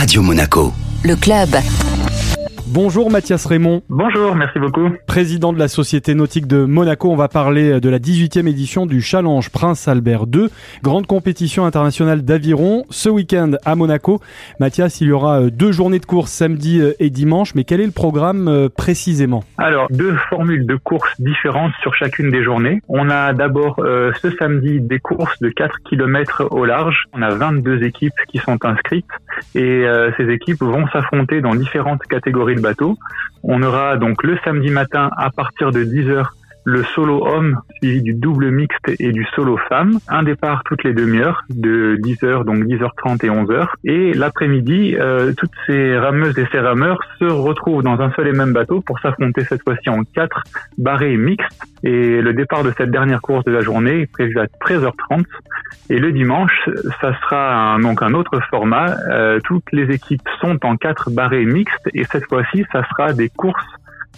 Radio Monaco. Le club. Bonjour Mathias Raymond. Bonjour, merci beaucoup. Président de la Société Nautique de Monaco, on va parler de la 18e édition du Challenge Prince Albert II, grande compétition internationale d'aviron, ce week-end à Monaco. Mathias, il y aura euh, deux journées de course samedi euh, et dimanche, mais quel est le programme euh, précisément? Alors, deux formules de courses différentes sur chacune des journées. On a d'abord ce samedi des courses de 4 km au large. On a 22 équipes qui sont inscrites et ces équipes vont s'affronter dans différentes catégories bateau. On aura donc le samedi matin à partir de 10h le solo homme suivi du double mixte et du solo femme. Un départ toutes les demi-heures de 10h, donc 10h30 et 11h. Et l'après-midi, euh, toutes ces rameuses et ces rameurs se retrouvent dans un seul et même bateau pour s'affronter cette fois-ci en quatre barrés mixtes. Et le départ de cette dernière course de la journée est prévu à 13h30. Et le dimanche, ça sera un, donc un autre format. Euh, toutes les équipes sont en quatre barrés mixtes et cette fois-ci, ça sera des courses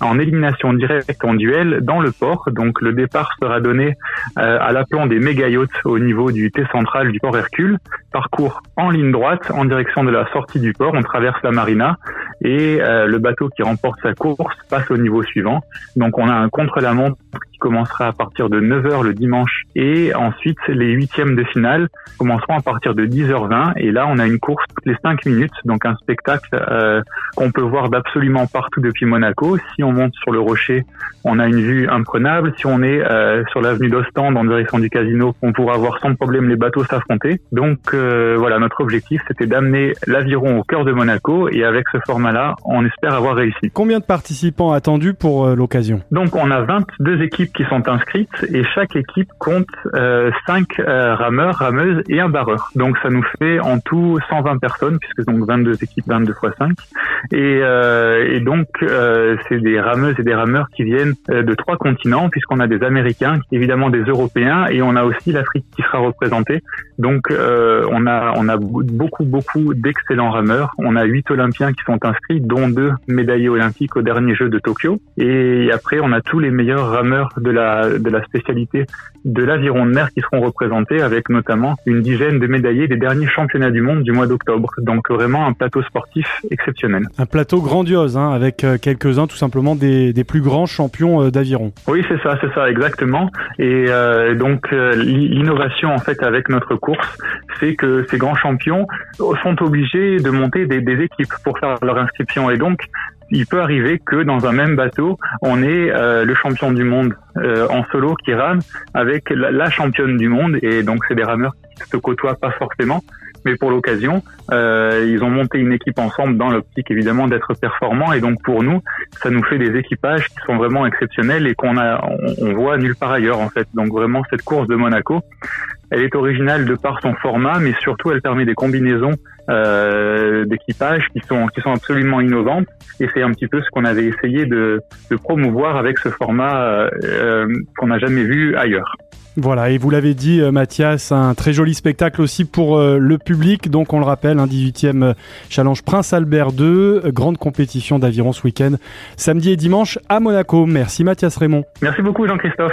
en élimination directe en duel dans le port. Donc le départ sera donné euh, à l'aplomb des méga yachts au niveau du T central du port Hercule. Parcours en ligne droite en direction de la sortie du port. On traverse la marina et euh, le bateau qui remporte sa course passe au niveau suivant. Donc on a un contre-la-montre commencera à partir de 9h le dimanche et ensuite les huitièmes de finale commenceront à partir de 10h20 et là on a une course toutes les 5 minutes donc un spectacle euh, qu'on peut voir d'absolument partout depuis Monaco. Si on monte sur le rocher, on a une vue imprenable. Si on est euh, sur l'avenue d'Ostende en direction du casino, on pourra voir sans problème les bateaux s'affronter. Donc euh, voilà, notre objectif c'était d'amener l'aviron au cœur de Monaco et avec ce format-là, on espère avoir réussi. Combien de participants attendus pour l'occasion? Donc on a 22 équipes qui sont inscrites et chaque équipe compte euh, 5 euh, rameurs, rameuses et un barreur. Donc ça nous fait en tout 120 personnes puisque donc 22 équipes, 22 fois 5. Et, euh, et donc c'est des rameuses et des rameurs qui viennent de trois continents puisqu'on a des Américains, évidemment des Européens et on a aussi l'Afrique qui sera représentée. Donc on a on a beaucoup beaucoup d'excellents rameurs. On a huit Olympiens qui sont inscrits, dont deux médaillés olympiques au dernier jeu de Tokyo. Et après on a tous les meilleurs rameurs de la, de la spécialité de l'aviron de mer qui seront représentés avec notamment une dizaine de médaillés des derniers championnats du monde du mois d'octobre. Donc vraiment un plateau sportif exceptionnel. Un plateau grandiose hein, avec euh, quelques-uns tout simplement des, des plus grands champions euh, d'aviron. Oui, c'est ça, c'est ça, exactement. Et euh, donc l'innovation en fait avec notre course, c'est que ces grands champions sont obligés de monter des, des équipes pour faire leur inscription. Et donc il peut arriver que dans un même bateau, on ait euh, le champion du monde euh, en solo qui rame avec la, championne du monde et donc c'est des rameurs qui se côtoient pas forcément. Mais pour l'occasion, euh, ils ont monté une équipe ensemble dans l'optique évidemment d'être performants et donc pour nous, ça nous fait des équipages qui sont vraiment exceptionnels et qu'on a, on voit nulle part ailleurs en fait. Donc vraiment cette course de Monaco, elle est originale de par son format, mais surtout elle permet des combinaisons euh, d'équipage qui sont qui sont absolument innovantes. Et c'est un petit peu ce qu'on avait essayé de, de promouvoir avec ce format euh, euh qu'on n'a jamais vu ailleurs. Voilà, et vous l'avez dit, euh, Mathias, un très joli spectacle aussi pour euh, le public. Donc, on le rappelle, un 18e Challenge Prince Albert II, grande compétition d'aviron ce week-end, samedi et dimanche à Monaco. Merci, Mathias Raymond. Merci beaucoup, Jean-Christophe.